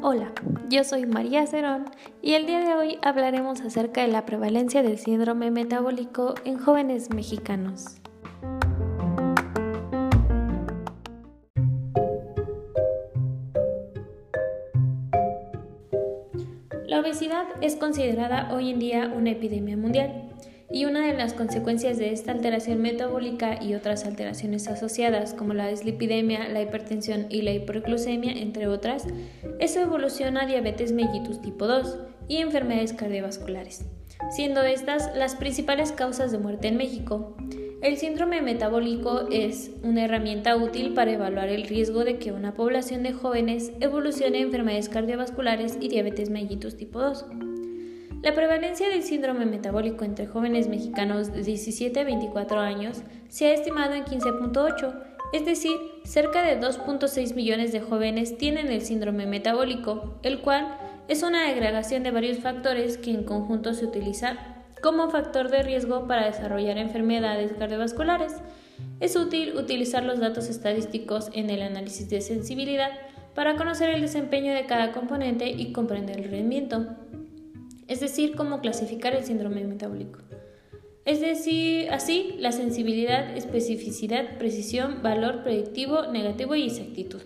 Hola, yo soy María Cerón y el día de hoy hablaremos acerca de la prevalencia del síndrome metabólico en jóvenes mexicanos. La obesidad es considerada hoy en día una epidemia mundial y una de las consecuencias de esta alteración metabólica y otras alteraciones asociadas como la dislipidemia, la hipertensión y la hiperglucemia, entre otras, es su evolución a diabetes mellitus tipo 2 y enfermedades cardiovasculares, siendo estas las principales causas de muerte en México. El síndrome metabólico es una herramienta útil para evaluar el riesgo de que una población de jóvenes evolucione a enfermedades cardiovasculares y diabetes mellitus tipo 2. La prevalencia del síndrome metabólico entre jóvenes mexicanos de 17 a 24 años se ha estimado en 15.8, es decir, cerca de 2.6 millones de jóvenes tienen el síndrome metabólico, el cual es una agregación de varios factores que en conjunto se utiliza como factor de riesgo para desarrollar enfermedades cardiovasculares. Es útil utilizar los datos estadísticos en el análisis de sensibilidad para conocer el desempeño de cada componente y comprender el rendimiento es decir, cómo clasificar el síndrome metabólico. Es decir, así, la sensibilidad, especificidad, precisión, valor predictivo, negativo y exactitud.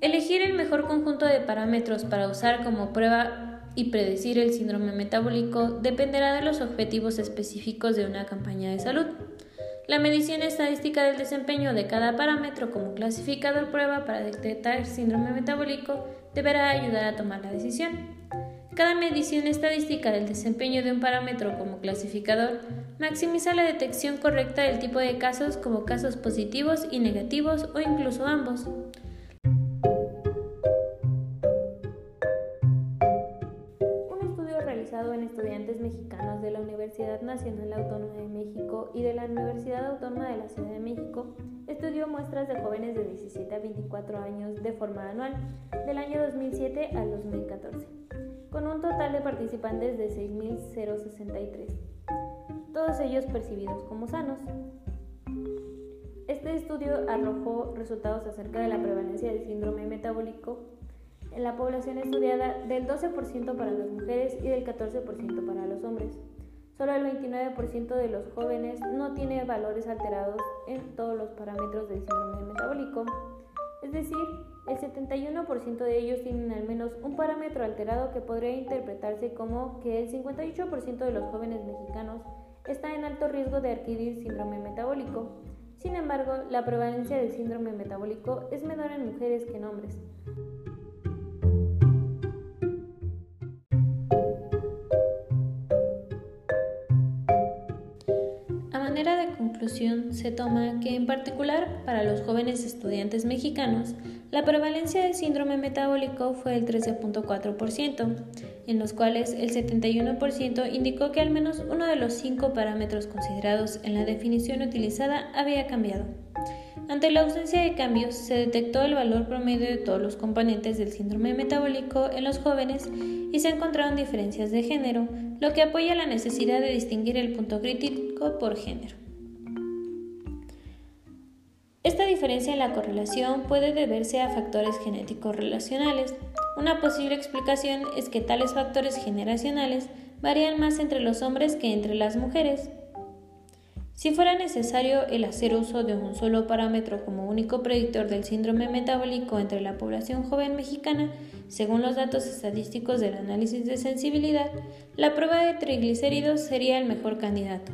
Elegir el mejor conjunto de parámetros para usar como prueba y predecir el síndrome metabólico dependerá de los objetivos específicos de una campaña de salud. La medición estadística del desempeño de cada parámetro como clasificador prueba para detectar síndrome metabólico deberá ayudar a tomar la decisión. Cada medición estadística del desempeño de un parámetro como clasificador maximiza la detección correcta del tipo de casos como casos positivos y negativos o incluso ambos. Un estudio realizado en estudiantes mexicanos de la Universidad Nacional Autónoma de México y de la Universidad Autónoma de la Ciudad de México estudió muestras de jóvenes de 17 a 24 años de forma anual, del año 2007 al 2014 con un total de participantes de 6.063, todos ellos percibidos como sanos. Este estudio arrojó resultados acerca de la prevalencia del síndrome metabólico en la población estudiada del 12% para las mujeres y del 14% para los hombres. Solo el 29% de los jóvenes no tiene valores alterados en todos los parámetros del síndrome metabólico, es decir, el 71% de ellos tienen al menos un parámetro alterado que podría interpretarse como que el 58% de los jóvenes mexicanos está en alto riesgo de adquirir síndrome metabólico. Sin embargo, la prevalencia del síndrome metabólico es menor en mujeres que en hombres. Manera de conclusión, se toma que en particular para los jóvenes estudiantes mexicanos, la prevalencia del síndrome metabólico fue el 13.4%, en los cuales el 71% indicó que al menos uno de los cinco parámetros considerados en la definición utilizada había cambiado. Ante la ausencia de cambios, se detectó el valor promedio de todos los componentes del síndrome metabólico en los jóvenes y se encontraron diferencias de género, lo que apoya la necesidad de distinguir el punto crítico por género. Esta diferencia en la correlación puede deberse a factores genéticos relacionales. Una posible explicación es que tales factores generacionales varían más entre los hombres que entre las mujeres. Si fuera necesario el hacer uso de un solo parámetro como único predictor del síndrome metabólico entre la población joven mexicana, según los datos estadísticos del análisis de sensibilidad, la prueba de triglicéridos sería el mejor candidato.